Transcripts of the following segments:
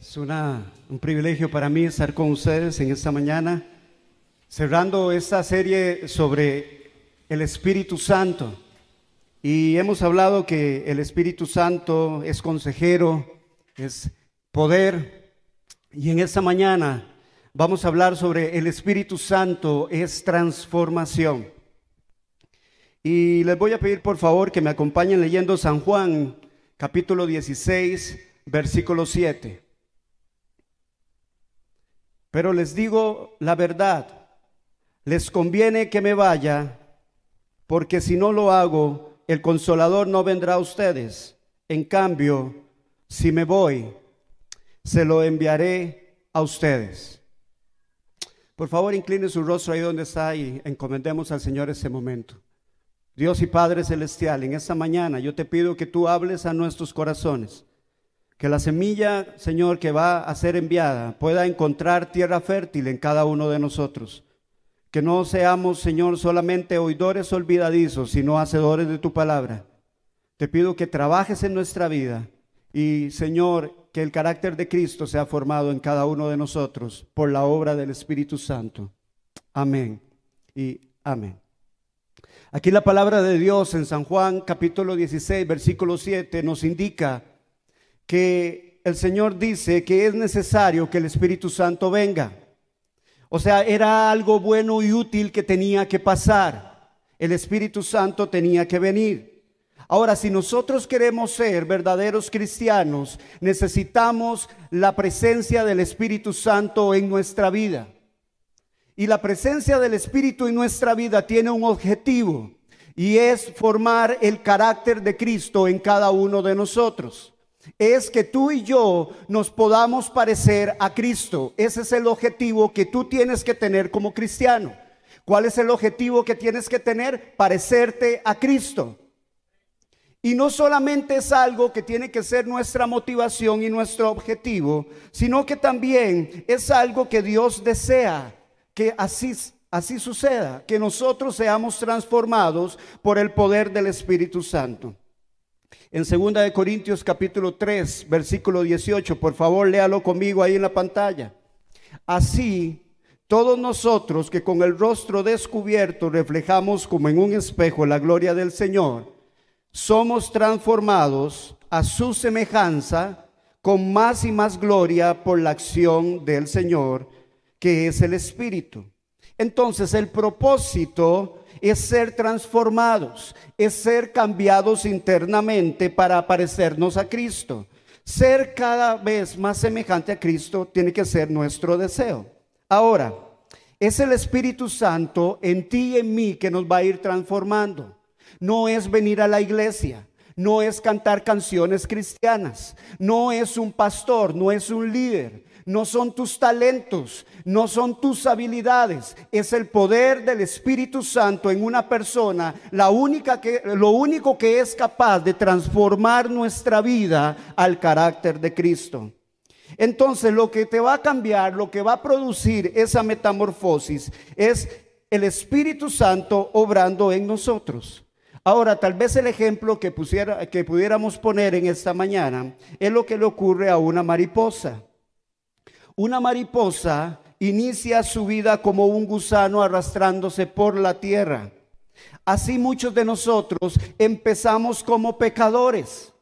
Es una, un privilegio para mí estar con ustedes en esta mañana, cerrando esta serie sobre el Espíritu Santo. Y hemos hablado que el Espíritu Santo es consejero, es poder. Y en esta mañana vamos a hablar sobre el Espíritu Santo es transformación. Y les voy a pedir por favor que me acompañen leyendo San Juan capítulo 16, versículo 7. Pero les digo la verdad, les conviene que me vaya, porque si no lo hago, el consolador no vendrá a ustedes. En cambio, si me voy, se lo enviaré a ustedes. Por favor, incline su rostro ahí donde está y encomendemos al Señor ese momento. Dios y Padre Celestial, en esta mañana yo te pido que tú hables a nuestros corazones, que la semilla, Señor, que va a ser enviada pueda encontrar tierra fértil en cada uno de nosotros. Que no seamos, Señor, solamente oidores olvidadizos, sino hacedores de tu palabra. Te pido que trabajes en nuestra vida y, Señor, que el carácter de Cristo sea formado en cada uno de nosotros por la obra del Espíritu Santo. Amén y amén. Aquí la palabra de Dios en San Juan capítulo 16, versículo 7 nos indica que el Señor dice que es necesario que el Espíritu Santo venga. O sea, era algo bueno y útil que tenía que pasar. El Espíritu Santo tenía que venir. Ahora, si nosotros queremos ser verdaderos cristianos, necesitamos la presencia del Espíritu Santo en nuestra vida. Y la presencia del Espíritu en nuestra vida tiene un objetivo y es formar el carácter de Cristo en cada uno de nosotros. Es que tú y yo nos podamos parecer a Cristo. Ese es el objetivo que tú tienes que tener como cristiano. ¿Cuál es el objetivo que tienes que tener? Parecerte a Cristo. Y no solamente es algo que tiene que ser nuestra motivación y nuestro objetivo, sino que también es algo que Dios desea que así, así suceda, que nosotros seamos transformados por el poder del Espíritu Santo. En 2 de Corintios capítulo 3, versículo 18, por favor, léalo conmigo ahí en la pantalla. Así todos nosotros que con el rostro descubierto reflejamos como en un espejo la gloria del Señor, somos transformados a su semejanza con más y más gloria por la acción del Señor que es el Espíritu. Entonces el propósito es ser transformados, es ser cambiados internamente para parecernos a Cristo. Ser cada vez más semejante a Cristo tiene que ser nuestro deseo. Ahora, es el Espíritu Santo en ti y en mí que nos va a ir transformando. No es venir a la iglesia, no es cantar canciones cristianas, no es un pastor, no es un líder, no son tus talentos, no son tus habilidades, es el poder del Espíritu Santo en una persona, la única que, lo único que es capaz de transformar nuestra vida al carácter de Cristo. Entonces lo que te va a cambiar, lo que va a producir esa metamorfosis es el Espíritu Santo obrando en nosotros. Ahora, tal vez el ejemplo que, pusiera, que pudiéramos poner en esta mañana es lo que le ocurre a una mariposa. Una mariposa inicia su vida como un gusano arrastrándose por la tierra. Así muchos de nosotros empezamos como pecadores,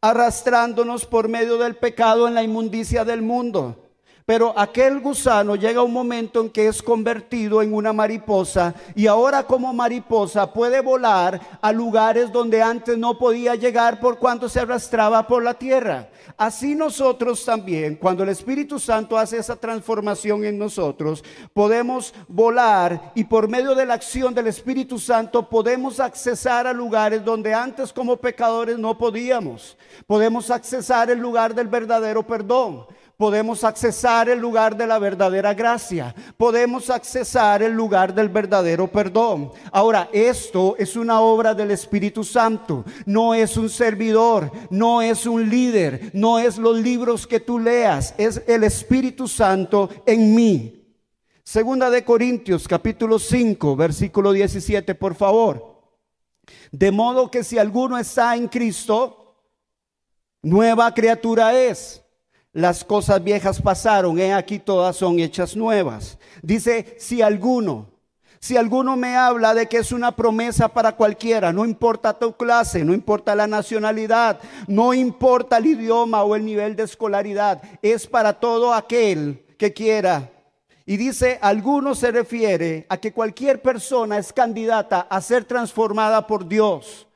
arrastrándonos por medio del pecado en la inmundicia del mundo. Pero aquel gusano llega un momento en que es convertido en una mariposa y ahora como mariposa puede volar a lugares donde antes no podía llegar por cuanto se arrastraba por la tierra. Así nosotros también, cuando el Espíritu Santo hace esa transformación en nosotros, podemos volar y por medio de la acción del Espíritu Santo podemos accesar a lugares donde antes como pecadores no podíamos. Podemos accesar el lugar del verdadero perdón podemos accesar el lugar de la verdadera gracia, podemos accesar el lugar del verdadero perdón. Ahora, esto es una obra del Espíritu Santo, no es un servidor, no es un líder, no es los libros que tú leas, es el Espíritu Santo en mí. Segunda de Corintios capítulo 5, versículo 17, por favor. De modo que si alguno está en Cristo, nueva criatura es. Las cosas viejas pasaron, he aquí todas son hechas nuevas. Dice, si alguno, si alguno me habla de que es una promesa para cualquiera, no importa tu clase, no importa la nacionalidad, no importa el idioma o el nivel de escolaridad, es para todo aquel que quiera. Y dice, alguno se refiere a que cualquier persona es candidata a ser transformada por Dios.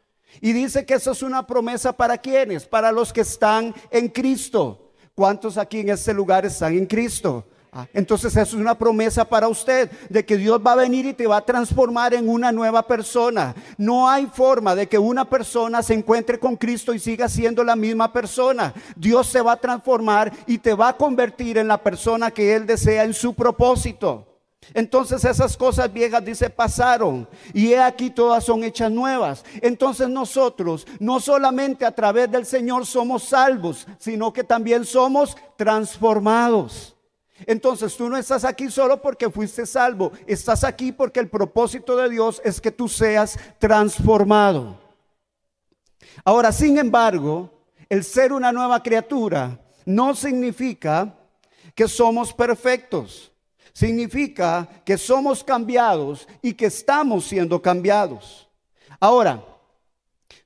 Y dice que eso es una promesa para quienes, para los que están en Cristo. ¿Cuántos aquí en este lugar están en Cristo? Ah, entonces eso es una promesa para usted de que Dios va a venir y te va a transformar en una nueva persona. No hay forma de que una persona se encuentre con Cristo y siga siendo la misma persona. Dios se va a transformar y te va a convertir en la persona que Él desea en su propósito. Entonces esas cosas viejas, dice, pasaron y he aquí todas son hechas nuevas. Entonces nosotros no solamente a través del Señor somos salvos, sino que también somos transformados. Entonces tú no estás aquí solo porque fuiste salvo, estás aquí porque el propósito de Dios es que tú seas transformado. Ahora, sin embargo, el ser una nueva criatura no significa que somos perfectos. Significa que somos cambiados y que estamos siendo cambiados. Ahora,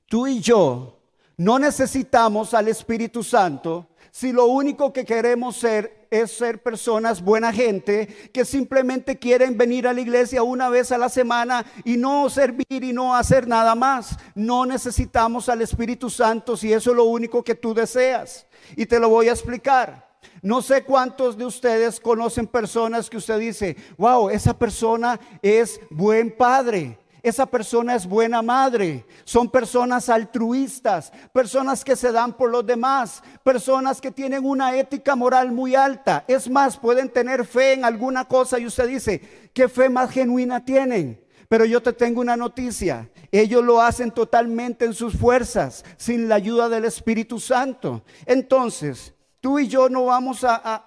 tú y yo no necesitamos al Espíritu Santo si lo único que queremos ser es ser personas buena gente que simplemente quieren venir a la iglesia una vez a la semana y no servir y no hacer nada más. No necesitamos al Espíritu Santo si eso es lo único que tú deseas. Y te lo voy a explicar. No sé cuántos de ustedes conocen personas que usted dice, wow, esa persona es buen padre esa persona es buena madre. Son personas altruistas, personas que se dan por los demás, personas que tienen una ética moral muy alta. Es más, pueden tener fe en alguna cosa y usted dice, ¿qué fe más genuina tienen? Pero yo te tengo una noticia. Ellos lo hacen totalmente en sus fuerzas, sin la ayuda del Espíritu Santo. Entonces, tú y yo no vamos a,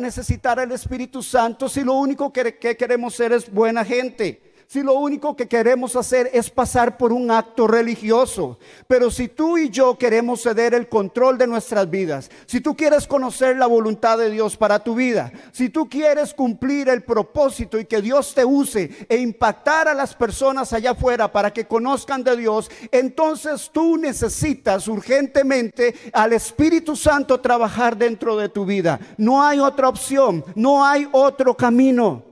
necesitar el Espíritu Santo si lo único que queremos ser es buena gente si lo único que queremos hacer es pasar por un acto religioso. Pero si tú y yo queremos ceder el control de nuestras vidas, si tú quieres conocer la voluntad de Dios para tu vida, si tú quieres cumplir el propósito y que Dios te use e impactar a las personas allá afuera para que conozcan de Dios, entonces tú necesitas urgentemente al Espíritu Santo trabajar dentro de tu vida. No hay otra opción, no hay otro camino.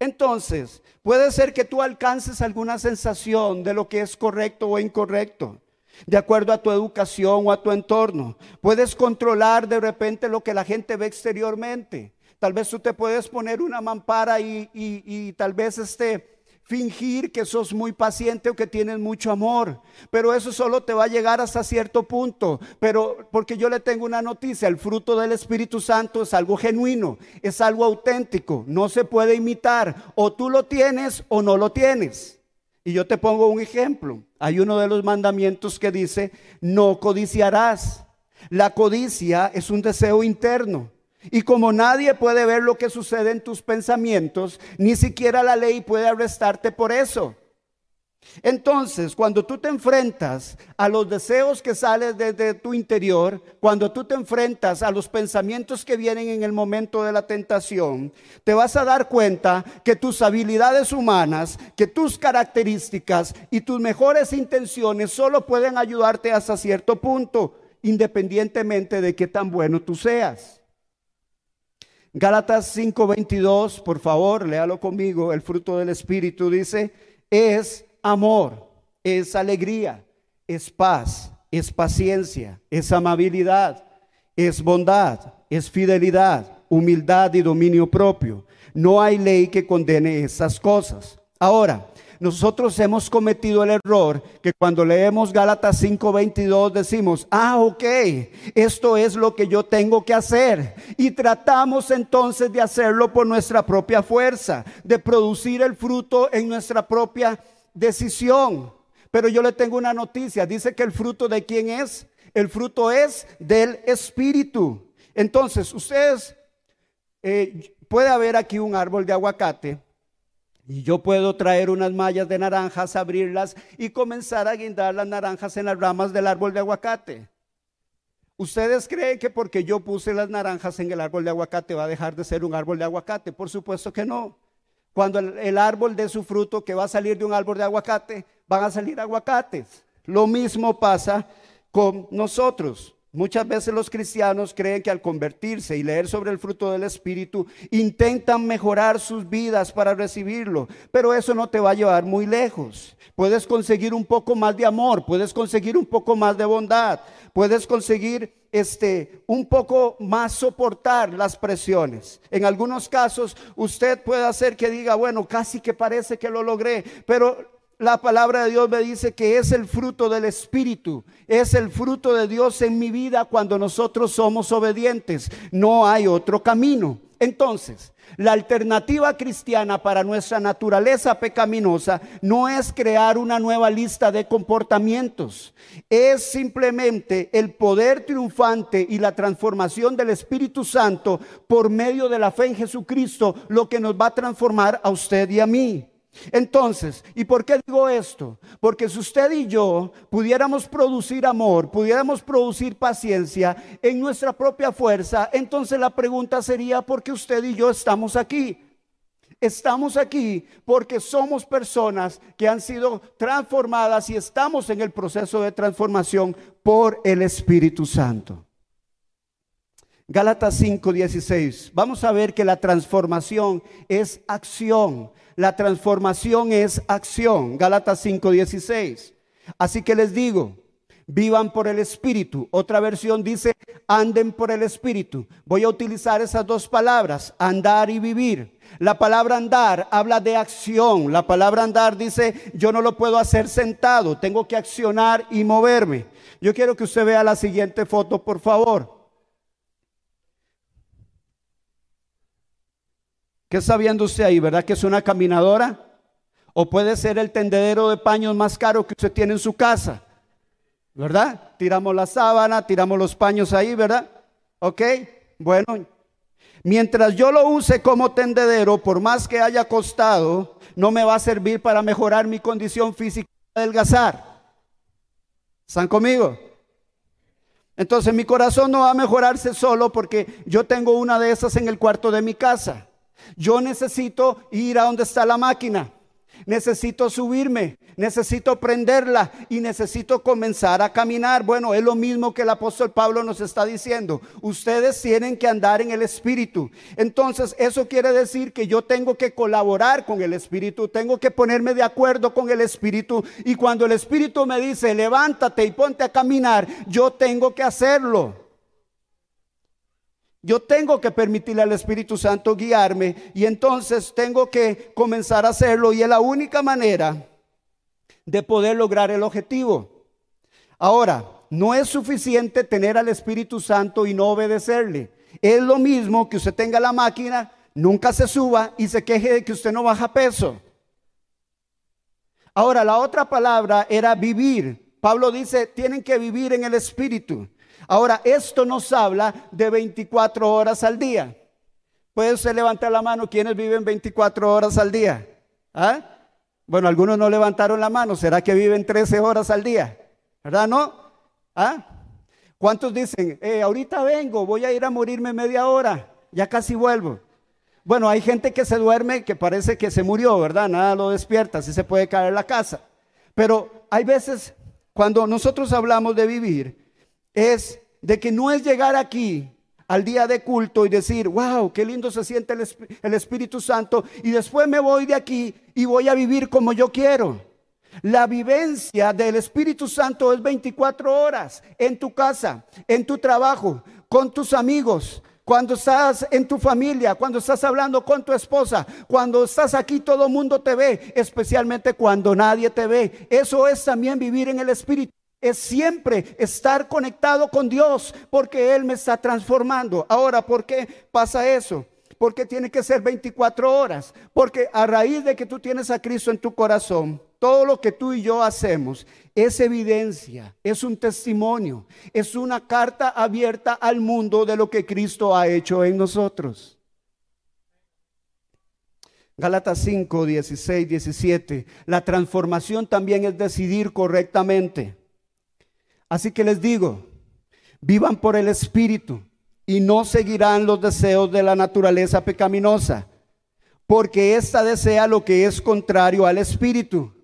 Entonces, puede ser que tú alcances alguna sensación de lo que es correcto o incorrecto, de acuerdo a tu educación o a tu entorno. Puedes controlar de repente lo que la gente ve exteriormente. Tal vez tú te puedes poner una mampara y, tal vez este fingir que sos muy paciente o que tienes mucho amor, pero eso solo te va a llegar hasta cierto punto. Pero porque yo le tengo una noticia, el fruto del Espíritu Santo es algo genuino, es algo auténtico, no se puede imitar, o tú lo tienes o no lo tienes. Y yo te pongo un ejemplo. Hay uno de los mandamientos que dice, no codiciarás. La codicia es un deseo interno. Y como nadie puede ver lo que sucede en tus pensamientos, ni siquiera la ley puede arrestarte por eso. Entonces, cuando tú te enfrentas a los deseos que salen desde tu interior, cuando tú te enfrentas a los pensamientos que vienen en el momento de la tentación, te vas a dar cuenta que tus habilidades humanas, que tus características y tus mejores intenciones solo pueden ayudarte hasta cierto punto, independientemente de qué tan bueno tú seas. Gálatas 5:22, por favor, léalo conmigo. El fruto del Espíritu dice, es amor, es alegría, es paz, es paciencia, es amabilidad, es bondad, es fidelidad, humildad y dominio propio. No hay ley que condene esas cosas. Ahora, nosotros hemos cometido el error que cuando leemos Gálatas 5:22 decimos, ah, ok, esto es lo que yo tengo que hacer. Y tratamos entonces de hacerlo por nuestra propia fuerza, de producir el fruto en nuestra propia decisión. Pero yo le tengo una noticia, dice que el fruto de quién es? El fruto es del Espíritu. Entonces, ustedes, eh, puede haber aquí un árbol de aguacate Y yo puedo traer unas mallas de naranjas, abrirlas y comenzar a guindar las naranjas en las ramas del árbol de aguacate. ¿Ustedes creen que porque yo puse las naranjas en el árbol de aguacate va a dejar de ser un árbol de aguacate? Por supuesto que no. Cuando el, árbol dé su fruto que va a salir de un árbol de aguacate, van a salir aguacates. Lo mismo pasa con nosotros. Muchas veces los cristianos creen que al convertirse y leer sobre el fruto del Espíritu, intentan mejorar sus vidas para recibirlo, pero eso no te va a llevar muy lejos. Puedes conseguir un poco más de amor, puedes conseguir un poco más de bondad, puedes conseguir este un poco más soportar las presiones. En algunos casos usted puede hacer que diga, bueno, casi que parece que lo logré, pero la palabra de Dios me dice que es el fruto del Espíritu, es el fruto de Dios en mi vida cuando nosotros somos obedientes. No hay otro camino. Entonces, la alternativa cristiana para nuestra naturaleza pecaminosa no es crear una nueva lista de comportamientos, es simplemente el poder triunfante y la transformación del Espíritu Santo por medio de la fe en Jesucristo lo que nos va a transformar a usted y a mí. Entonces, ¿y por qué digo esto? Porque si usted y yo pudiéramos producir amor, pudiéramos producir paciencia en nuestra propia fuerza, entonces la pregunta sería, ¿por qué usted y yo estamos aquí? Estamos aquí porque somos personas que han sido transformadas y estamos en el proceso de transformación por el Espíritu Santo. Gálatas 5:16. Vamos a ver que la transformación es acción. La transformación es acción. Gálatas 5:16. Así que les digo, vivan por el Espíritu. Otra versión dice, anden por el Espíritu. Voy a utilizar esas dos palabras, andar y vivir. La palabra andar habla de acción. La palabra andar dice, yo no lo puedo hacer sentado, tengo que accionar y moverme. Yo quiero que usted vea la siguiente foto, por favor. ¿Qué está viendo usted ahí? ¿Verdad que es una caminadora? O puede ser el tendedero de paños más caro que usted tiene en su casa. ¿Verdad? Tiramos la sábana, tiramos los paños ahí, ¿verdad? ¿Ok? Bueno, mientras yo lo use como tendedero, por más que haya costado, no me va a servir para mejorar mi condición física de adelgazar. ¿Están conmigo? Entonces mi corazón no va a mejorarse solo porque yo tengo una de esas en el cuarto de mi casa. Yo necesito ir a donde está la máquina. Necesito subirme, necesito prenderla y necesito comenzar a caminar. Bueno, es lo mismo que el apóstol Pablo nos está diciendo. Ustedes tienen que andar en el Espíritu. Entonces, eso quiere decir que yo tengo que colaborar con el Espíritu, tengo que ponerme de acuerdo con el Espíritu. Y cuando el Espíritu me dice, levántate y ponte a caminar, yo tengo que hacerlo. Yo tengo que permitirle al Espíritu Santo guiarme y entonces tengo que comenzar a hacerlo y es la única manera de poder lograr el objetivo. Ahora, no es suficiente tener al Espíritu Santo y no obedecerle. Es lo mismo que usted tenga la máquina, nunca se suba y se queje de que usted no baja peso. Ahora, la otra palabra era vivir. Pablo dice, tienen que vivir en el Espíritu. Ahora, esto nos habla de 24 horas al día. ¿Puede usted levantar la mano quienes viven 24 horas al día? ¿Ah? Bueno, algunos no levantaron la mano. ¿Será que viven 13 horas al día? ¿Verdad? ¿No? ¿Ah? ¿Cuántos dicen, eh, ahorita vengo, voy a ir a morirme media hora, ya casi vuelvo? Bueno, hay gente que se duerme que parece que se murió, ¿verdad? Nada lo despierta, así se puede caer la casa. Pero hay veces cuando nosotros hablamos de vivir, es de que no es llegar aquí al día de culto y decir, wow, qué lindo se siente el, Espíritu Santo, y después me voy de aquí y voy a vivir como yo quiero. La vivencia del Espíritu Santo es 24 horas en tu casa, en tu trabajo, con tus amigos, cuando estás en tu familia, cuando estás hablando con tu esposa, cuando estás aquí todo el mundo te ve, especialmente cuando nadie te ve. Eso es también vivir en el Espíritu es siempre estar conectado con Dios porque Él me está transformando. Ahora, ¿por qué pasa eso? Porque tiene que ser 24 horas. Porque a raíz de que tú tienes a Cristo en tu corazón, todo lo que tú y yo hacemos es evidencia, es un testimonio, es una carta abierta al mundo de lo que Cristo ha hecho en nosotros. Gálatas 5, 16, 17. La transformación también es decidir correctamente. Así que les digo, vivan por el Espíritu y no seguirán los deseos de la naturaleza pecaminosa, porque ésta desea lo que es contrario al Espíritu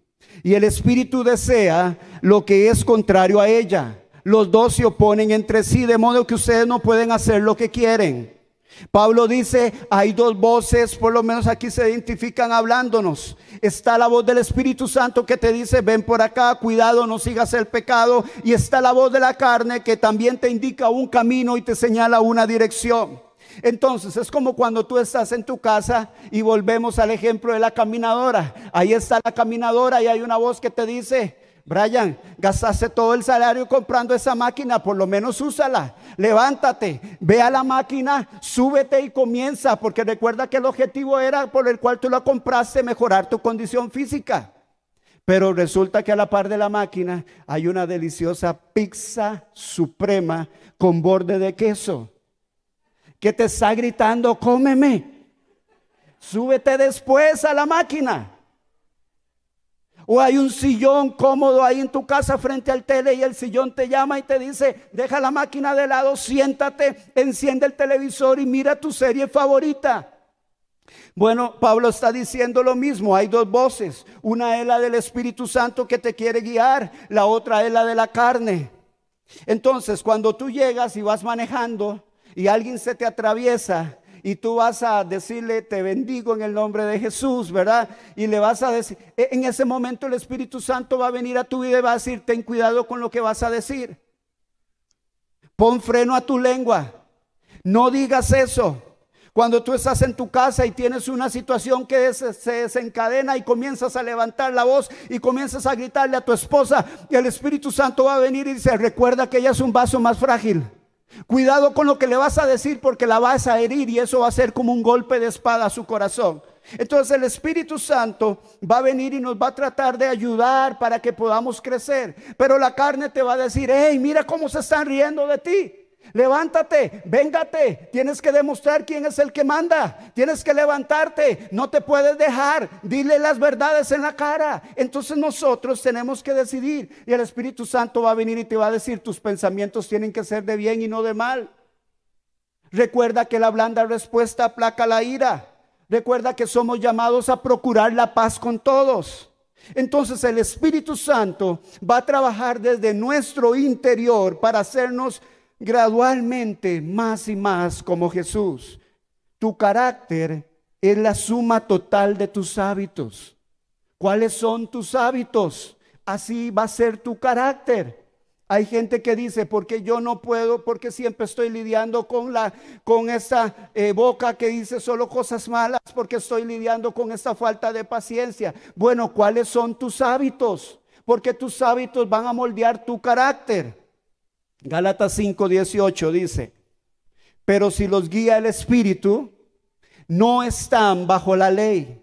y el Espíritu desea lo que es contrario a ella. Los dos se oponen entre sí, de modo que ustedes no pueden hacer lo que quieren. Pablo dice, hay dos voces, por lo menos aquí se identifican hablándonos. Está la voz del Espíritu Santo que te dice, ven por acá, cuidado, no sigas el pecado. Y está la voz de la carne que también te indica un camino y te señala una dirección. Entonces es como cuando tú estás en tu casa y volvemos al ejemplo de la caminadora. Ahí está la caminadora y hay una voz que te dice, Brian, gastaste todo el salario comprando esa máquina, por lo menos úsala. Levántate, ve a la máquina, súbete y comienza, porque recuerda que el objetivo era por el cual tú la compraste, mejorar tu condición física. Pero resulta que a la par de la máquina hay una deliciosa pizza suprema con borde de queso que te está gritando, cómeme. Súbete después a la máquina. O hay un sillón cómodo ahí en tu casa frente al tele y el sillón te llama y te dice, deja la máquina de lado, siéntate, enciende el televisor y mira tu serie favorita. Bueno, Pablo está diciendo lo mismo, hay dos voces, una es la del Espíritu Santo que te quiere guiar, la otra es la de la carne. Entonces, cuando tú llegas y vas manejando y alguien se te atraviesa, y tú vas a decirle, te bendigo en el nombre de Jesús, ¿verdad? Y le vas a decir, e, en ese momento el Espíritu Santo va a venir a tu vida y va a decir, ten cuidado con lo que vas a decir. Pon freno a tu lengua. No digas eso. Cuando tú estás en tu casa y tienes una situación que se desencadena y comienzas a levantar la voz y comienzas a gritarle a tu esposa, y el Espíritu Santo va a venir y dice, recuerda que ella es un vaso más frágil. Cuidado con lo que le vas a decir porque la vas a herir y eso va a ser como un golpe de espada a su corazón. Entonces el Espíritu Santo va a venir y nos va a tratar de ayudar para que podamos crecer. Pero la carne te va a decir, hey, mira cómo se están riendo de ti. Levántate, véngate. Tienes que demostrar quién es el que manda. Tienes que levantarte. No te puedes dejar. Dile las verdades en la cara. Entonces nosotros tenemos que decidir. Y el Espíritu Santo va a venir y te va a decir, tus pensamientos tienen que ser de bien y no de mal. Recuerda que la blanda respuesta aplaca la ira. Recuerda que somos llamados a procurar la paz con todos. Entonces el Espíritu Santo va a trabajar desde nuestro interior para hacernos gradualmente más y más como Jesús. Tu carácter es la suma total de tus hábitos. ¿Cuáles son tus hábitos? Así va a ser tu carácter. Hay gente que dice, porque yo no puedo, porque siempre estoy lidiando con la con esta eh, boca que dice solo cosas malas, porque estoy lidiando con esta falta de paciencia. Bueno, ¿cuáles son tus hábitos? Porque tus hábitos van a moldear tu carácter. Gálatas 5:18 dice, pero si los guía el Espíritu, no están bajo la ley.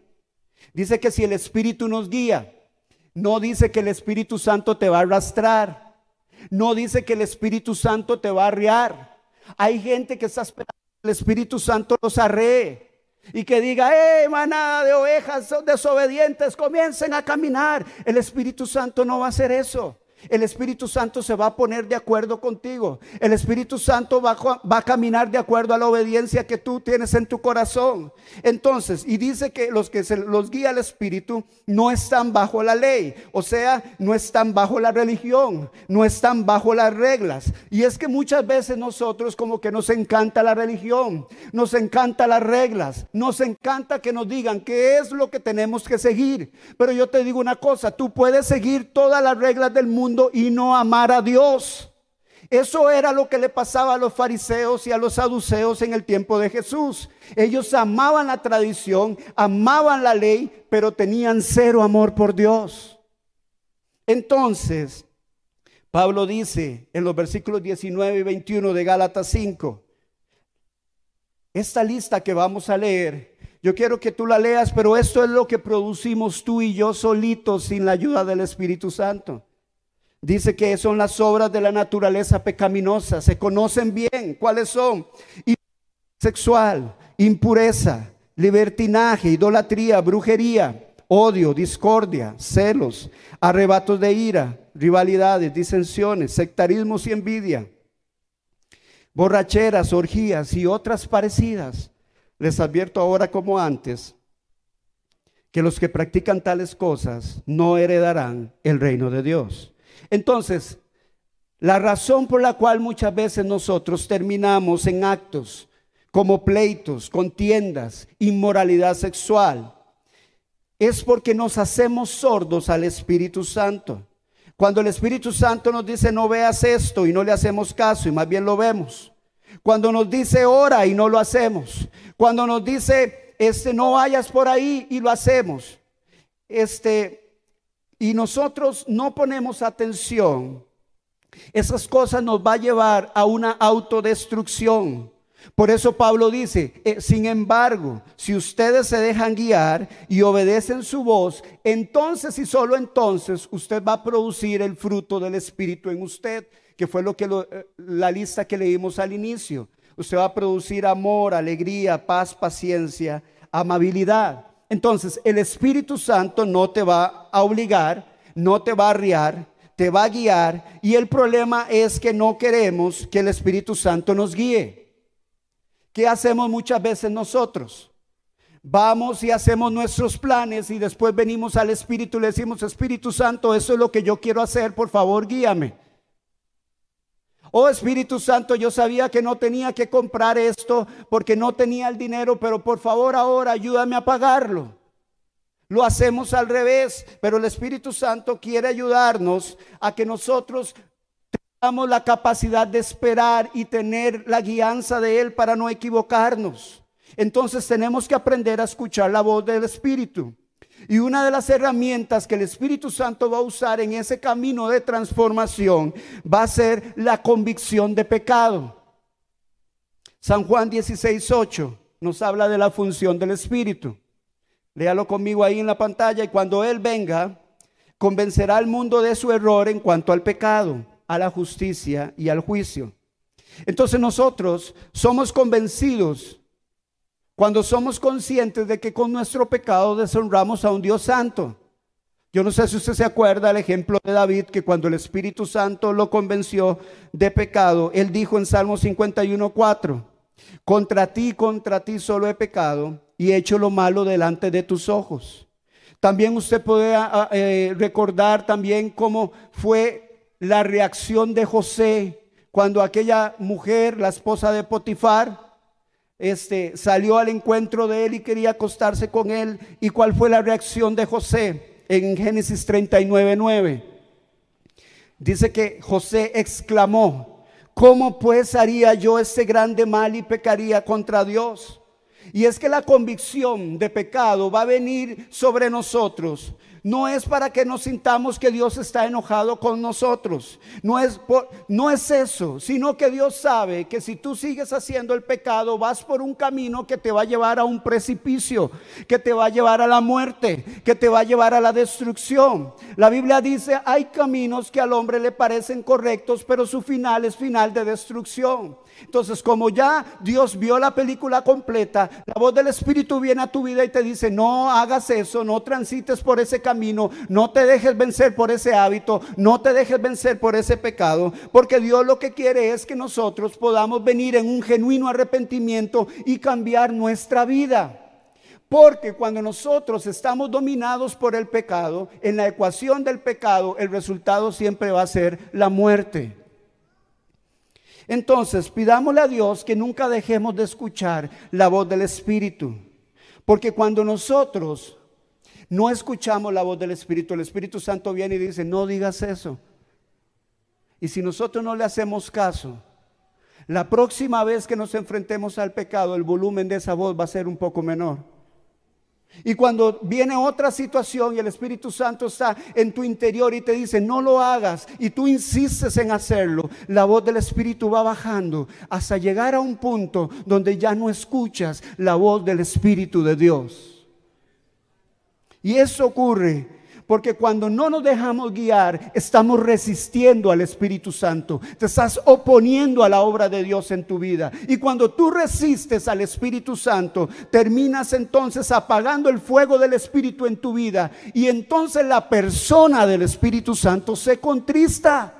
Dice que si el Espíritu nos guía, no dice que el Espíritu Santo te va a arrastrar, no dice que el Espíritu Santo te va a arriar. Hay gente que está esperando que el Espíritu Santo los arree. Y que diga, eh, manada de ovejas desobedientes, comiencen a caminar. El Espíritu Santo no va a hacer eso. El Espíritu Santo se va a poner de acuerdo contigo. El Espíritu Santo va, a caminar de acuerdo a la obediencia que tú tienes en tu corazón. Entonces, y dice que los que se los guía el Espíritu no están bajo la ley, o sea, no están bajo la religión, no están bajo las reglas. Y es que muchas veces nosotros como que nos encanta la religión, nos encanta las reglas, nos encanta que nos digan qué es lo que tenemos que seguir. Pero yo te digo una cosa, tú puedes seguir todas las reglas del mundo y no amar a Dios. Eso era lo que le pasaba a los fariseos y a los saduceos en el tiempo de Jesús. Ellos amaban la tradición, amaban la ley, pero tenían cero amor por Dios. Entonces, Pablo dice en los versículos 19 y 21 de Gálatas 5, esta lista que vamos a leer, yo quiero que tú la leas, pero esto es lo que producimos tú y yo solitos sin la ayuda del Espíritu Santo. Dice que son las obras de la naturaleza pecaminosa. Se conocen bien cuáles son. Sexual, impureza, libertinaje, idolatría, brujería, odio, discordia, celos, arrebatos de ira, rivalidades, disensiones, sectarismos y envidia, borracheras, orgías y otras parecidas. Les advierto ahora como antes que los que practican tales cosas no heredarán el reino de Dios. Entonces, la razón por la cual muchas veces nosotros terminamos en actos como pleitos, contiendas, inmoralidad sexual, es porque nos hacemos sordos al Espíritu Santo. Cuando el Espíritu Santo nos dice no veas esto y no le hacemos caso y más bien lo vemos. Cuando nos dice ora y no lo hacemos. Cuando nos dice este no vayas por ahí y lo hacemos. Este y nosotros no ponemos atención. Esas cosas nos va a llevar a una autodestrucción. Por eso Pablo dice, eh, sin embargo, si ustedes se dejan guiar y obedecen su voz, entonces y solo entonces usted va a producir el fruto del Espíritu en usted, que fue lo que eh, la lista que leímos al inicio. Usted va a producir amor, alegría, paz, paciencia, amabilidad. Entonces, el Espíritu Santo no te va a obligar, no te va a arriar, te va a guiar y el problema es que no queremos que el Espíritu Santo nos guíe. ¿Qué hacemos muchas veces nosotros? Vamos y hacemos nuestros planes y después venimos al Espíritu y le decimos, Espíritu Santo, eso es lo que yo quiero hacer, por favor, guíame. Oh Espíritu Santo, yo sabía que no tenía que comprar esto porque no tenía el dinero, pero por favor ahora ayúdame a pagarlo. Lo hacemos al revés, pero el Espíritu Santo quiere ayudarnos a que nosotros Damos la capacidad de esperar y tener la guianza de Él para no equivocarnos. Entonces tenemos que aprender a escuchar la voz del Espíritu. Y una de las herramientas que el Espíritu Santo va a usar en ese camino de transformación va a ser la convicción de pecado. San Juan 16, 8 nos habla de la función del Espíritu. Léalo conmigo ahí en la pantalla y cuando Él venga, convencerá al mundo de su error en cuanto al pecado a la justicia y al juicio. Entonces nosotros somos convencidos cuando somos conscientes de que con nuestro pecado deshonramos a un Dios santo. Yo no sé si usted se acuerda el ejemplo de David, que cuando el Espíritu Santo lo convenció de pecado, él dijo en Salmo 51.4, contra ti, contra ti solo he pecado y he hecho lo malo delante de tus ojos. También usted puede ah, ah, eh, recordar también cómo fue la reacción de José cuando aquella mujer, la esposa de Potifar, este, salió al encuentro de él y quería acostarse con él. ¿Y cuál fue la reacción de José en Génesis 39, 9? Dice que José exclamó, ¿cómo pues haría yo ese grande mal y pecaría contra Dios? Y es que la convicción de pecado va a venir sobre nosotros no es para que nos sintamos que Dios está enojado con nosotros. No es, no es eso, sino que Dios sabe que si tú sigues haciendo el pecado, vas por un camino que te va a llevar a un precipicio, que te va a llevar a la muerte, que te va a llevar a la destrucción. La Biblia dice, hay caminos que al hombre le parecen correctos, pero su final es final de destrucción. Entonces, como ya Dios vio la película completa, la voz del Espíritu viene a tu vida y te dice, no hagas eso, no transites por ese camino, no te dejes vencer por ese hábito, no te dejes vencer por ese pecado, porque Dios lo que quiere es que nosotros podamos venir en un genuino arrepentimiento y cambiar nuestra vida. Porque cuando nosotros estamos dominados por el pecado, en la ecuación del pecado, el resultado siempre va a ser la muerte. Entonces, pidámosle a Dios que nunca dejemos de escuchar la voz del Espíritu. Porque cuando nosotros no escuchamos la voz del Espíritu, el Espíritu Santo viene y dice, no digas eso. Y si nosotros no le hacemos caso, la próxima vez que nos enfrentemos al pecado, el volumen de esa voz va a ser un poco menor. Y cuando viene otra situación y el Espíritu Santo está en tu interior y te dice, no lo hagas, y tú insistes en hacerlo, la voz del Espíritu va bajando hasta llegar a un punto donde ya no escuchas la voz del Espíritu de Dios. Y eso ocurre Porque cuando no nos dejamos guiar, estamos resistiendo al Espíritu Santo. Te estás oponiendo a la obra de Dios en tu vida. Y cuando tú resistes al Espíritu Santo, terminas entonces apagando el fuego del Espíritu en tu vida. Y entonces la persona del Espíritu Santo se contrista.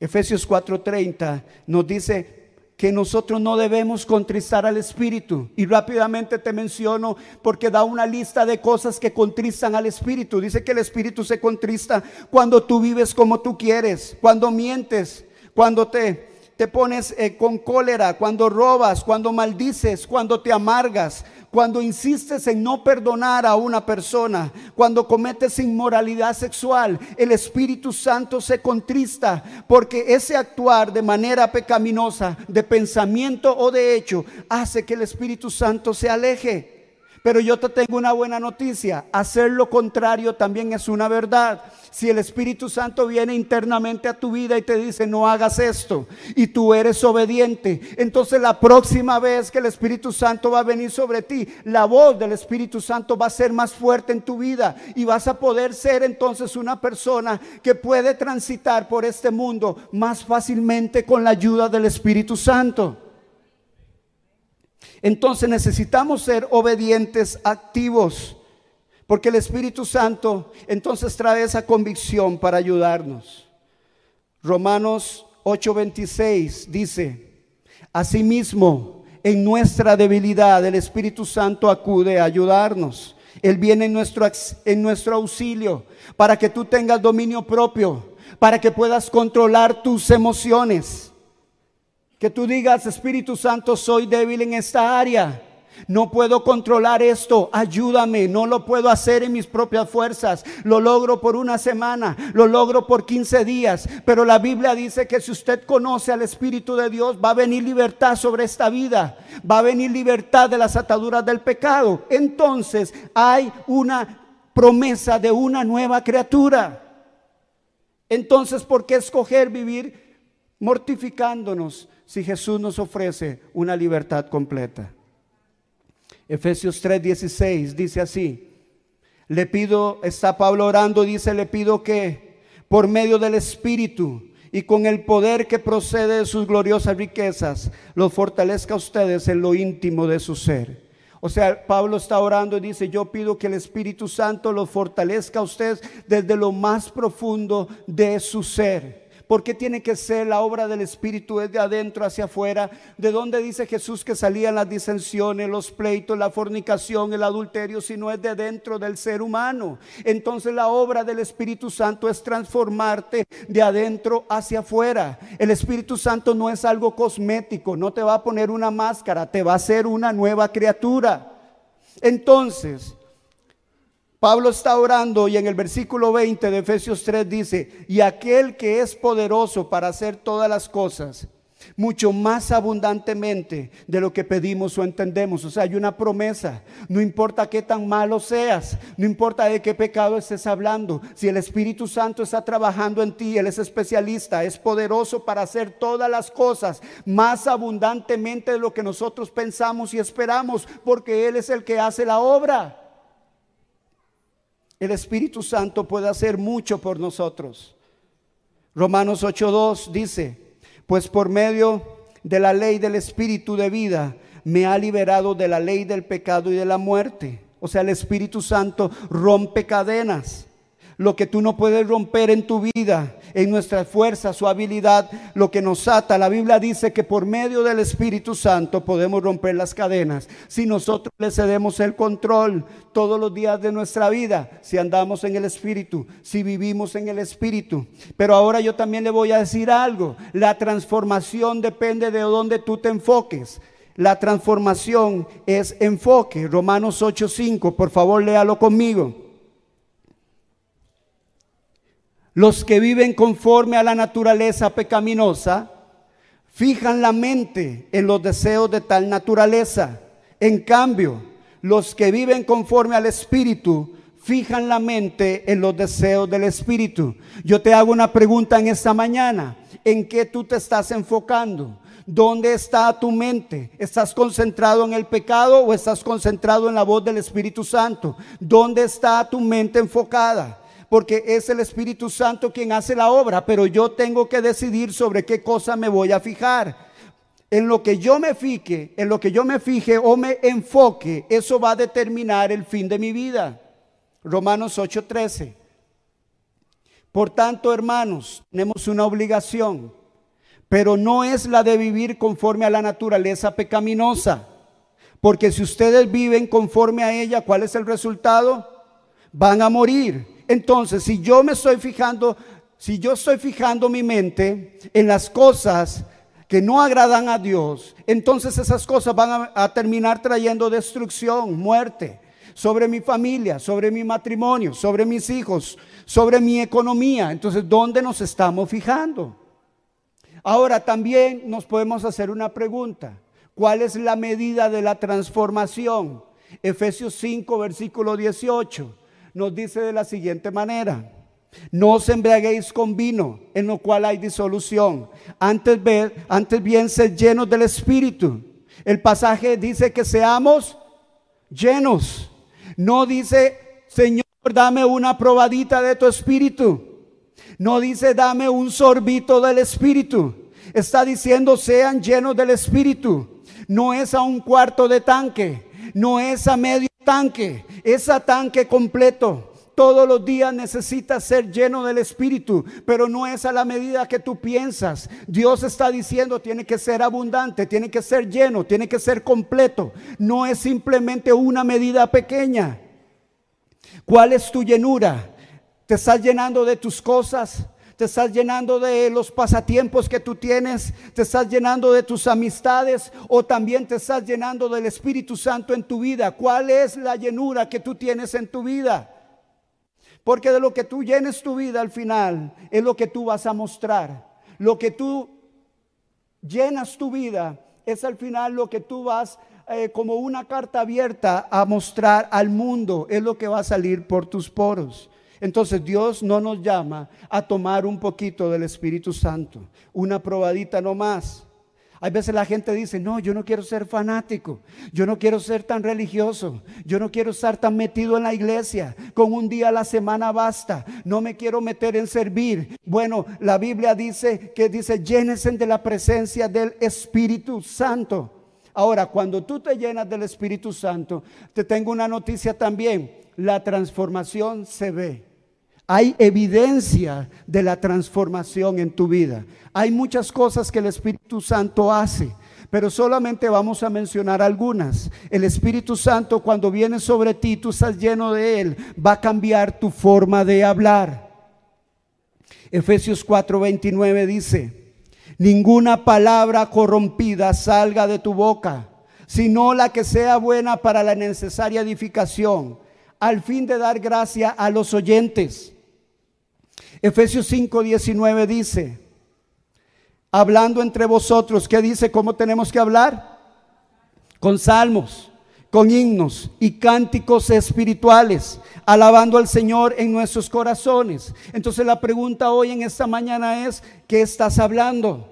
Efesios 4:30 nos dice, que nosotros no debemos contristar al Espíritu. Y rápidamente te menciono porque da una lista de cosas que contristan al Espíritu. Dice que el Espíritu se contrista cuando tú vives como tú quieres, cuando mientes, cuando te, te pones eh, con cólera, cuando robas, cuando maldices, cuando te amargas, cuando insistes en no perdonar a una persona, cuando cometes inmoralidad sexual, el Espíritu Santo se contrista porque ese actuar de manera pecaminosa, de pensamiento o de hecho, hace que el Espíritu Santo se aleje. Pero yo te tengo una buena noticia, hacer lo contrario también es una verdad. Si el Espíritu Santo viene internamente a tu vida y te dice, no hagas esto, y tú eres obediente, entonces la próxima vez que el Espíritu Santo va a venir sobre ti, la voz del Espíritu Santo va a ser más fuerte en tu vida y vas a poder ser entonces una persona que puede transitar por este mundo más fácilmente con la ayuda del Espíritu Santo. Entonces necesitamos ser obedientes, activos, porque el Espíritu Santo entonces trae esa convicción para ayudarnos. Romanos 8:26 dice, asimismo, en nuestra debilidad el Espíritu Santo acude a ayudarnos. Él viene en nuestro, en nuestro auxilio para que tú tengas dominio propio, para que puedas controlar tus emociones que tú digas, Espíritu Santo, soy débil en esta área. No puedo controlar esto, ayúdame, no lo puedo hacer en mis propias fuerzas, lo logro por una semana, lo logro por 15 días, pero la Biblia dice que si usted conoce al Espíritu de Dios, va a venir libertad sobre esta vida, va a venir libertad de las ataduras del pecado. Entonces hay una promesa de una nueva criatura. Entonces, ¿por qué escoger vivir mortificándonos? Si Jesús nos ofrece una libertad completa. Efesios 3:16 dice así, le pido, está Pablo orando, dice, le pido que por medio del Espíritu y con el poder que procede de sus gloriosas riquezas, los fortalezca a ustedes en lo íntimo de su ser. O sea, Pablo está orando y dice, yo pido que el Espíritu Santo los fortalezca a ustedes desde lo más profundo de su ser. ¿Por qué tiene que ser la obra del Espíritu desde adentro hacia afuera? ¿De dónde dice Jesús que salían las disensiones, los pleitos, la fornicación, el adulterio, si no es de dentro del ser humano? Entonces la obra del Espíritu Santo es transformarte de adentro hacia afuera. El Espíritu Santo no es algo cosmético, no te va a poner una máscara, te va a hacer una nueva criatura. Entonces, Pablo está orando y en el versículo 20 de Efesios 3 dice, y aquel que es poderoso para hacer todas las cosas, mucho más abundantemente de lo que pedimos o entendemos. O sea, hay una promesa. No importa qué tan malo seas, no importa de qué pecado estés hablando, si el Espíritu Santo está trabajando en ti, Él es especialista, es poderoso para hacer todas las cosas más abundantemente de lo que nosotros pensamos y esperamos, porque Él es el que hace la obra el Espíritu Santo puede hacer mucho por nosotros. Romanos 8.2 dice, pues por medio de la ley del Espíritu de vida me ha liberado de la ley del pecado y de la muerte. O sea, el Espíritu Santo rompe cadenas lo que tú no puedes romper en tu vida, en nuestra fuerza, su habilidad, lo que nos ata. La Biblia dice que por medio del Espíritu Santo podemos romper las cadenas. Si nosotros le cedemos el control todos los días de nuestra vida, si andamos en el Espíritu, si vivimos en el Espíritu. Pero ahora yo también le voy a decir algo. La transformación depende de dónde tú te enfoques. La transformación es enfoque. Romanos 8:5, por favor léalo conmigo. Los que viven conforme a la naturaleza pecaminosa fijan la mente en los deseos de tal naturaleza. En cambio, los que viven conforme al Espíritu fijan la mente en los deseos del Espíritu. Yo te hago una pregunta en esta mañana. ¿En qué tú te estás enfocando? ¿Dónde está tu mente? ¿Estás concentrado en el pecado o estás concentrado en la voz del Espíritu Santo? ¿Dónde está tu mente enfocada? Porque es el Espíritu Santo quien hace la obra, pero yo tengo que decidir sobre qué cosa me voy a fijar. En lo que yo me fije, en lo que yo me fije o me enfoque, eso va a determinar el fin de mi vida. Romanos 8:13. Por tanto, hermanos, tenemos una obligación pero no es la de vivir conforme a la naturaleza pecaminosa. Porque si ustedes viven conforme a ella, ¿cuál es el resultado? Van a morir. Entonces, si yo me estoy fijando, si yo estoy fijando mi mente en las cosas que no agradan a Dios, entonces esas cosas van a, terminar trayendo destrucción, muerte sobre mi familia, sobre mi matrimonio, sobre mis hijos, sobre mi economía. Entonces, ¿dónde nos estamos fijando? Ahora también nos podemos hacer una pregunta. ¿Cuál es la medida de la transformación? Efesios 5, versículo 18, nos dice de la siguiente manera. No os embriaguéis con vino, en lo cual hay disolución. Antes, bien, sed llenos del Espíritu. El pasaje dice que seamos llenos. No dice, Señor, dame una probadita de tu Espíritu. No dice dame un sorbito del Espíritu. Está diciendo sean llenos del Espíritu. No es a un cuarto de tanque. No es a medio tanque. Es a tanque completo. Todos los días necesitas ser lleno del Espíritu, pero no es a la medida que tú piensas. Dios está diciendo, tiene que ser abundante, tiene que ser lleno, tiene que ser completo. No es simplemente una medida pequeña. ¿Cuál es tu llenura? Te estás llenando de tus cosas. Te estás llenando de los pasatiempos que tú tienes. Te estás llenando de tus amistades. O también te estás llenando del Espíritu Santo en tu vida. ¿Cuál es la llenura que tú tienes en tu vida? Porque de lo que tú llenes tu vida al final es lo que tú vas a mostrar. Lo que tú llenas tu vida es al final lo que tú vas eh, como una carta abierta a mostrar al mundo. Es lo que va a salir por tus poros. Entonces Dios no nos llama a tomar un poquito del Espíritu Santo, una probadita no más. Hay veces la gente dice, no, yo no quiero ser fanático, yo no quiero ser tan religioso, yo no quiero estar tan metido en la iglesia, con un día a la semana basta, no me quiero meter en servir. Bueno, la Biblia dice que dice, llénense de la presencia del Espíritu Santo. Ahora, cuando tú te llenas del Espíritu Santo, te tengo una noticia también, la transformación se ve. Hay evidencia de la transformación en tu vida. Hay muchas cosas que el Espíritu Santo hace, pero solamente vamos a mencionar algunas. El Espíritu Santo cuando viene sobre ti, tú estás lleno de él, va a cambiar tu forma de hablar. Efesios 4:29 dice, ninguna palabra corrompida salga de tu boca, sino la que sea buena para la necesaria edificación, al fin de dar gracia a los oyentes. Efesios 5, 19 dice, hablando entre vosotros, ¿qué dice? ¿Cómo tenemos que hablar? Con salmos, con himnos y cánticos espirituales, alabando al Señor en nuestros corazones. Entonces la pregunta hoy en esta mañana es, ¿qué estás hablando?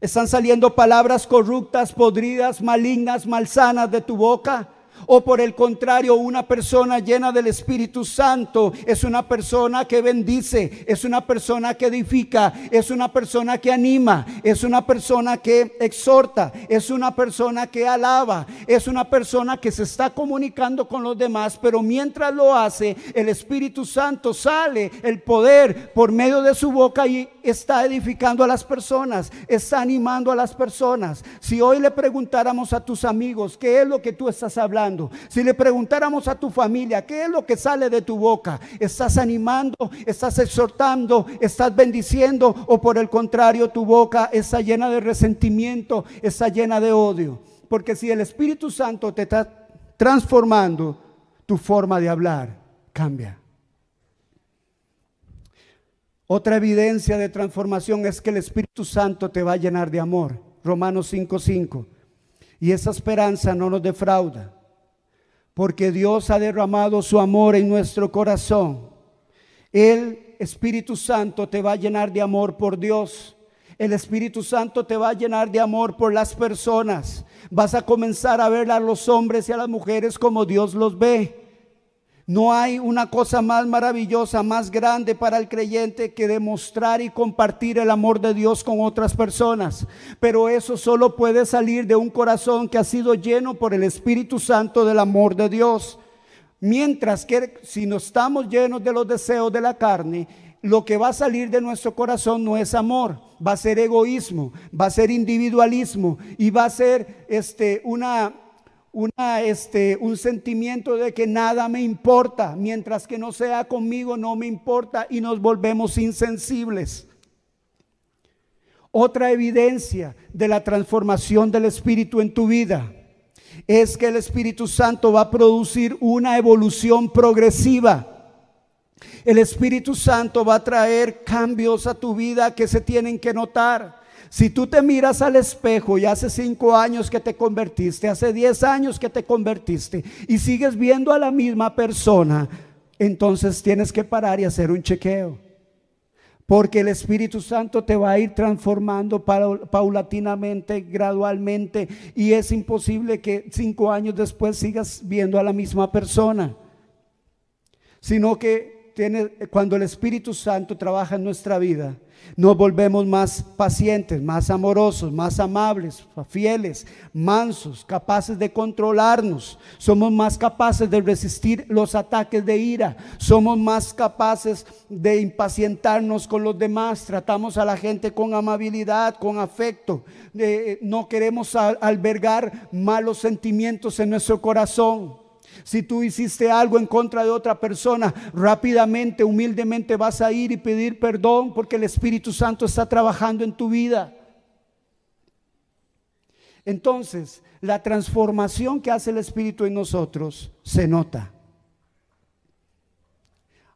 ¿Están saliendo palabras corruptas, podridas, malignas, malsanas de tu boca? O por el contrario, una persona llena del Espíritu Santo es una persona que bendice, es una persona que edifica, es una persona que anima, es una persona que exhorta, es una persona que alaba, es una persona que se está comunicando con los demás, pero mientras lo hace, el Espíritu Santo sale, el poder por medio de su boca y está edificando a las personas, está animando a las personas. Si hoy le preguntáramos a tus amigos, ¿qué es lo que tú estás hablando? Si le preguntáramos a tu familia, ¿qué es lo que sale de tu boca? ¿Estás animando? ¿Estás exhortando? ¿Estás bendiciendo? ¿O por el contrario, tu boca está llena de resentimiento, está llena de odio? Porque si el Espíritu Santo te está transformando, tu forma de hablar cambia. Otra evidencia de transformación es que el Espíritu Santo te va a llenar de amor. Romanos 5:5. Y esa esperanza no nos defrauda, porque Dios ha derramado su amor en nuestro corazón. El Espíritu Santo te va a llenar de amor por Dios. El Espíritu Santo te va a llenar de amor por las personas. Vas a comenzar a ver a los hombres y a las mujeres como Dios los ve. No hay una cosa más maravillosa, más grande para el creyente que demostrar y compartir el amor de Dios con otras personas. Pero eso solo puede salir de un corazón que ha sido lleno por el Espíritu Santo del amor de Dios. Mientras que si no estamos llenos de los deseos de la carne, lo que va a salir de nuestro corazón no es amor, va a ser egoísmo, va a ser individualismo y va a ser este una una, este, un sentimiento de que nada me importa, mientras que no sea conmigo no me importa y nos volvemos insensibles. Otra evidencia de la transformación del Espíritu en tu vida es que el Espíritu Santo va a producir una evolución progresiva. El Espíritu Santo va a traer cambios a tu vida que se tienen que notar. Si tú te miras al espejo y hace cinco años que te convertiste, hace diez años que te convertiste y sigues viendo a la misma persona, entonces tienes que parar y hacer un chequeo. Porque el Espíritu Santo te va a ir transformando paulatinamente, gradualmente, y es imposible que cinco años después sigas viendo a la misma persona. Sino que cuando el Espíritu Santo trabaja en nuestra vida, nos volvemos más pacientes, más amorosos, más amables, fieles, mansos, capaces de controlarnos. Somos más capaces de resistir los ataques de ira. Somos más capaces de impacientarnos con los demás. Tratamos a la gente con amabilidad, con afecto. Eh, no queremos albergar malos sentimientos en nuestro corazón. Si tú hiciste algo en contra de otra persona, rápidamente, humildemente vas a ir y pedir perdón porque el Espíritu Santo está trabajando en tu vida. Entonces, la transformación que hace el Espíritu en nosotros se nota.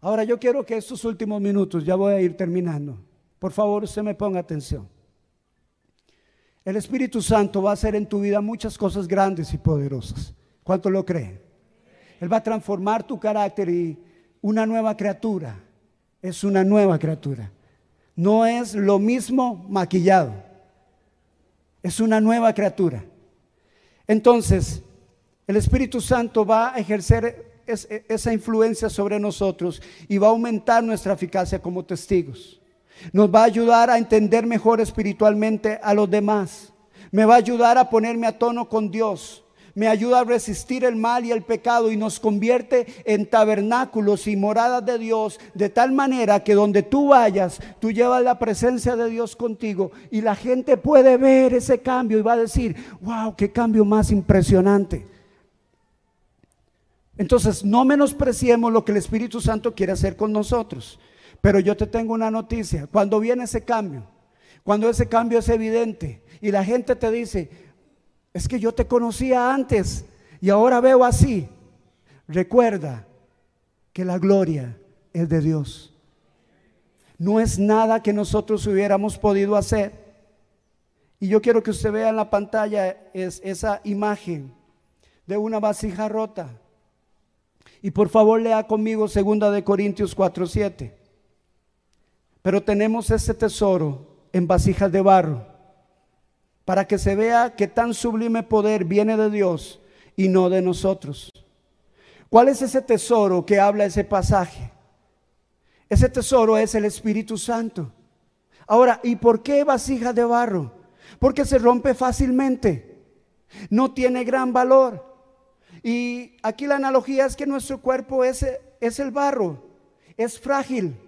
Ahora yo quiero que estos últimos minutos, ya voy a ir terminando, por favor usted me ponga atención. El Espíritu Santo va a hacer en tu vida muchas cosas grandes y poderosas. ¿Cuánto lo creen? Él va a transformar tu carácter y una nueva criatura es una nueva criatura. No es lo mismo maquillado. Es una nueva criatura. Entonces, el Espíritu Santo va a ejercer esa influencia sobre nosotros y va a aumentar nuestra eficacia como testigos. Nos va a ayudar a entender mejor espiritualmente a los demás. Me va a ayudar a ponerme a tono con Dios me ayuda a resistir el mal y el pecado y nos convierte en tabernáculos y moradas de Dios, de tal manera que donde tú vayas, tú llevas la presencia de Dios contigo y la gente puede ver ese cambio y va a decir, wow, qué cambio más impresionante. Entonces, no menospreciemos lo que el Espíritu Santo quiere hacer con nosotros. Pero yo te tengo una noticia, cuando viene ese cambio, cuando ese cambio es evidente y la gente te dice, es que yo te conocía antes y ahora veo así. Recuerda que la gloria es de Dios. No es nada que nosotros hubiéramos podido hacer. Y yo quiero que usted vea en la pantalla es esa imagen de una vasija rota. Y por favor lea conmigo segunda de Corintios 4:7. Pero tenemos ese tesoro en vasijas de barro para que se vea que tan sublime poder viene de Dios y no de nosotros. ¿Cuál es ese tesoro que habla ese pasaje? Ese tesoro es el Espíritu Santo. Ahora, ¿y por qué vasija de barro? Porque se rompe fácilmente. No tiene gran valor. Y aquí la analogía es que nuestro cuerpo es, es el barro. Es frágil.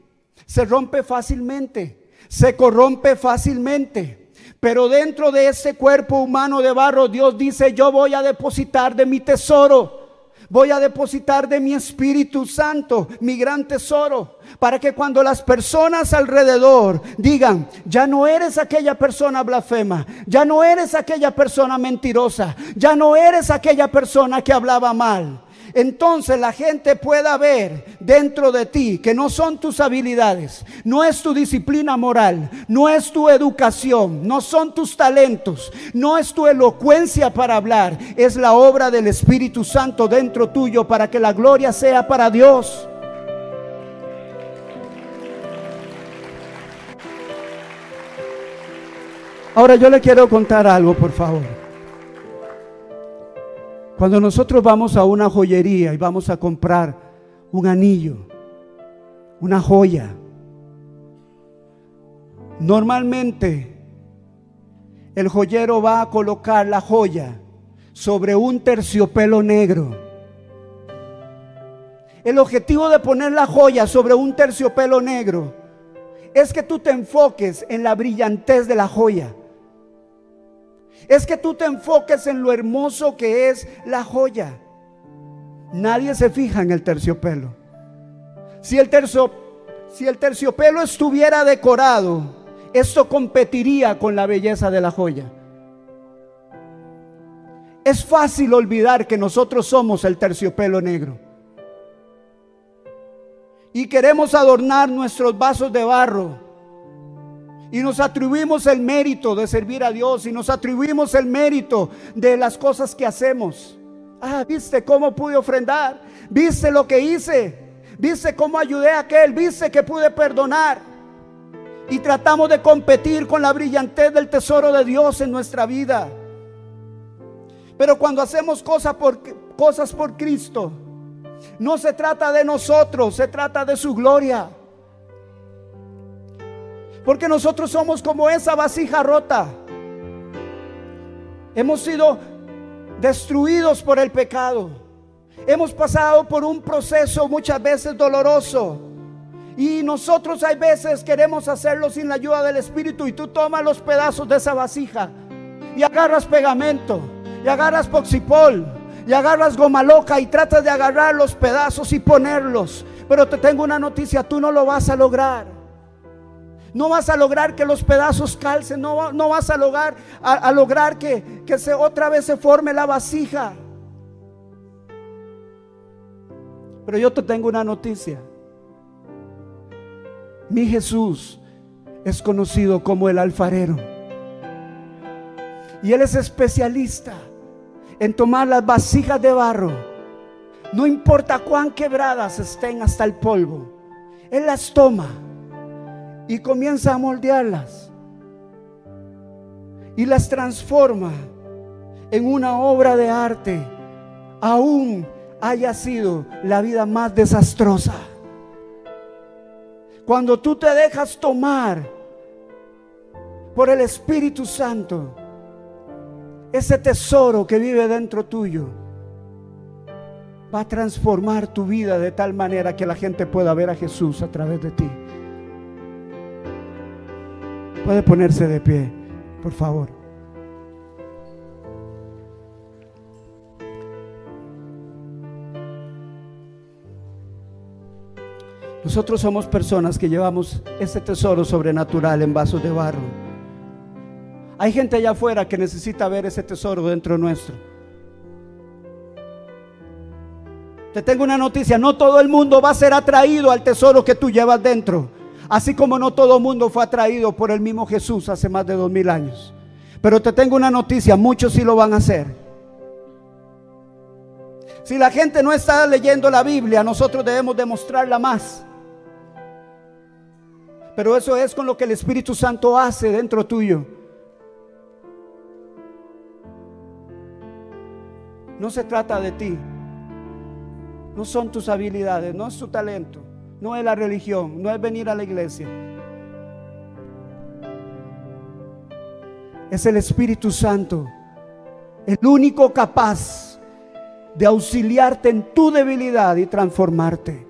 Se rompe fácilmente. Se corrompe fácilmente. Pero dentro de ese cuerpo humano de barro, Dios dice, yo voy a depositar de mi tesoro. Voy a depositar de mi Espíritu Santo, mi gran tesoro, para que cuando las personas alrededor digan, ya no eres aquella persona blasfema, ya no eres aquella persona mentirosa, ya no eres aquella persona que hablaba mal, entonces la gente pueda ver dentro de ti que no son tus habilidades, no es tu disciplina moral, no es tu educación, no son tus talentos, no es tu elocuencia para hablar, es la obra del Espíritu Santo dentro tuyo para que la gloria sea para Dios. Ahora yo le quiero contar algo, por favor. Cuando nosotros vamos a una joyería y vamos a comprar un anillo, una joya, normalmente el joyero va a colocar la joya sobre un terciopelo negro. El objetivo de poner la joya sobre un terciopelo negro es que tú te enfoques en la brillantez de la joya. Es que tú te enfoques en lo hermoso que es la joya. Nadie se fija en el terciopelo. Si el, si el terciopelo estuviera decorado, esto competiría con la belleza de la joya. Es fácil olvidar que nosotros somos el terciopelo negro. Y queremos adornar nuestros vasos de barro y nos atribuimos el mérito de servir a Dios y nos atribuimos el mérito de las cosas que hacemos. Ah, viste cómo pude ofrendar, viste lo que hice, viste cómo ayudé a aquel, viste que pude perdonar. Y tratamos de competir con la brillantez del tesoro de Dios en nuestra vida. Pero cuando hacemos cosas por, cosas por Cristo, no se trata de nosotros, se trata de su gloria. Porque nosotros somos como esa vasija rota. Hemos sido destruidos por el pecado. Hemos pasado por un proceso muchas veces doloroso. Y nosotros hay veces queremos hacerlo sin la ayuda del Espíritu. Y tú tomas los pedazos de esa vasija y agarras pegamento y agarras poxipol y agarras goma loca y tratas de agarrar los pedazos y ponerlos. Pero te tengo una noticia, tú no lo vas a lograr. No vas a lograr que los pedazos calcen, no, no vas a lograr, a, lograr que, que se, otra vez se forme la vasija. Pero yo te tengo una noticia. Mi Jesús es conocido como el alfarero. Y Él es especialista en tomar las vasijas de barro. No importa cuán quebradas estén hasta el polvo. Él las toma y comienza a moldearlas y las transforma en una obra de arte, aún haya sido la vida más desastrosa. Cuando tú te dejas tomar por el Espíritu Santo, ese tesoro que vive dentro tuyo va a transformar tu vida de tal manera que la gente pueda ver a Jesús a través de ti. Puede ponerse de pie, por favor. Nosotros somos personas que llevamos este tesoro sobrenatural en vasos de barro. Hay gente allá afuera que necesita ver ese tesoro dentro nuestro. Te tengo una noticia, no todo el mundo va a ser atraído al tesoro que tú llevas dentro. Así como no todo el mundo fue atraído por el mismo Jesús hace más de dos mil años. Pero te tengo una noticia, muchos sí lo van a hacer. Si la gente no está leyendo la Biblia, nosotros debemos demostrarla más. Pero eso es con lo que el Espíritu Santo hace dentro tuyo. No se trata de ti. No son tus habilidades, no es tu talento no es la religión, no es venir a la iglesia. Es el Espíritu Santo, el único capaz de auxiliarte en tu debilidad y transformarte.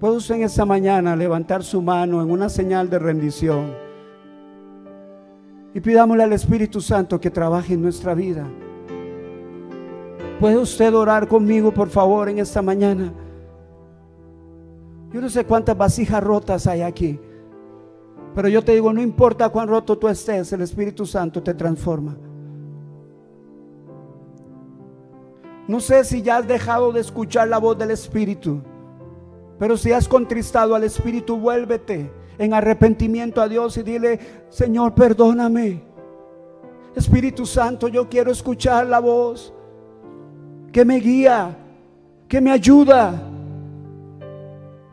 Puede usted en esta mañana levantar su mano en una señal de rendición y pidámosle al Espíritu Santo que trabaje en nuestra vida. ¿Puede usted orar conmigo, por favor, en esta mañana? Yo no sé cuántas vasijas rotas hay aquí. Pero yo te digo, no importa cuán roto tú estés, el Espíritu Santo te transforma. No sé si ya has dejado de escuchar la voz del Espíritu, pero si has contristado al Espíritu, vuélvete en arrepentimiento a Dios y dile, Señor, perdóname. Espíritu Santo, yo quiero escuchar la voz que me guía, que me ayuda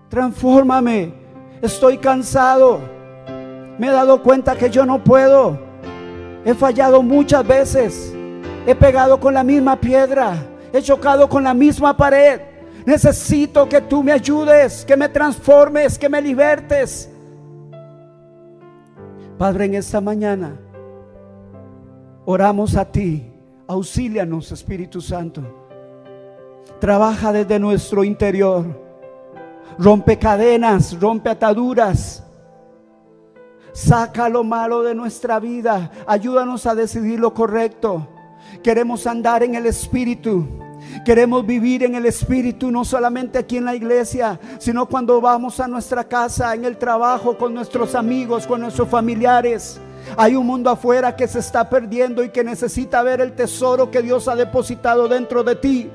transfórmame, estoy cansado, Me he dado cuenta que yo no puedo. He fallado muchas veces. He pegado con la misma piedra. He chocado con la misma pared. Necesito que tú me ayudes, que me transformes, que me libertes. Padre, en esta mañana oramos a ti. Auxílianos, Espíritu Santo. Trabaja desde nuestro interior. Rompe cadenas, rompe ataduras. Saca lo malo de nuestra vida. Ayúdanos a decidir lo correcto. Queremos andar en el Espíritu. Queremos vivir en el Espíritu, no solamente aquí en la iglesia, sino cuando vamos a nuestra casa, en el trabajo, con nuestros amigos, con nuestros familiares. Hay un mundo afuera que se está perdiendo y que necesita ver el tesoro que Dios ha depositado dentro de ti.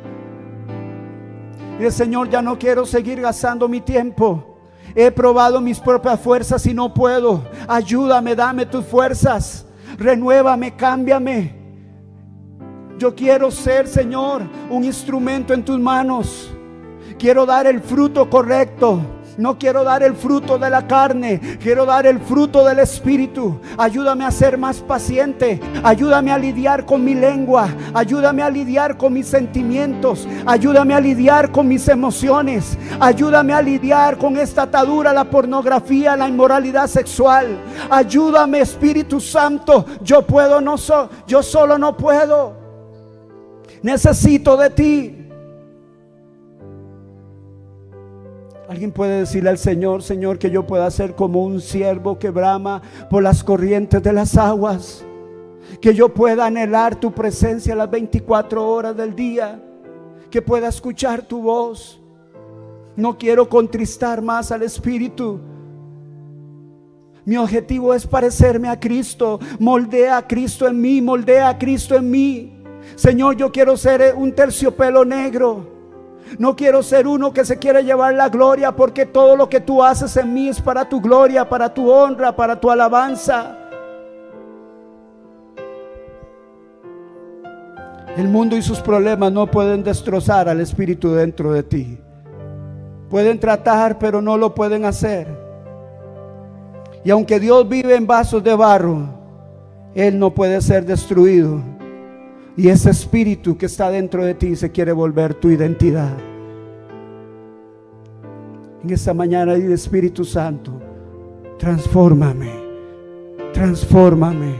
El Señor, ya no quiero seguir gastando mi tiempo. He probado mis propias fuerzas y no puedo. Ayúdame, dame tus fuerzas. Renuévame, cámbiame. Yo quiero ser, Señor, un instrumento en tus manos. Quiero dar el fruto correcto. No quiero dar el fruto de la carne, quiero dar el fruto del Espíritu. Ayúdame a ser más paciente. Ayúdame a lidiar con mi lengua. Ayúdame a lidiar con mis sentimientos. Ayúdame a lidiar con mis emociones. Ayúdame a lidiar con esta atadura, la pornografía, la inmoralidad sexual. Ayúdame, Espíritu Santo. Yo puedo, no so, yo solo no puedo. Necesito de ti. Alguien puede decirle al Señor, Señor, que yo pueda ser como un siervo que brama por las corrientes de las aguas. Que yo pueda anhelar tu presencia las 24 horas del día. Que pueda escuchar tu voz. No quiero contristar más al Espíritu. Mi objetivo es parecerme a Cristo. Moldea a Cristo en mí, moldea a Cristo en mí. Señor, yo quiero ser un terciopelo negro. No quiero ser uno que se quiere llevar la gloria porque todo lo que tú haces en mí es para tu gloria, para tu honra, para tu alabanza. El mundo y sus problemas no pueden destrozar al espíritu dentro de ti. Pueden tratar, pero no lo pueden hacer. Y aunque Dios vive en vasos de barro, Él no puede ser destruido. Y ese espíritu que está dentro de ti se quiere volver tu identidad. En esta mañana dile Espíritu Santo, transfórmame, transfórmame.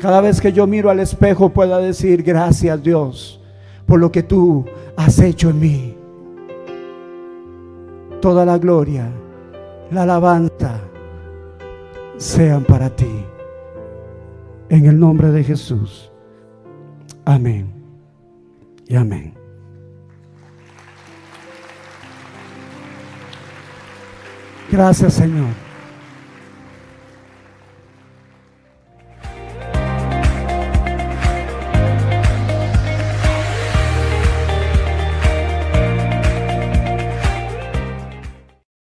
Cada vez que yo miro al espejo pueda decir gracias Dios por lo que tú has hecho en mí. Toda la gloria, la alabanza sean para ti. En el nombre de Jesús. Amén. Y amén. Gracias Señor.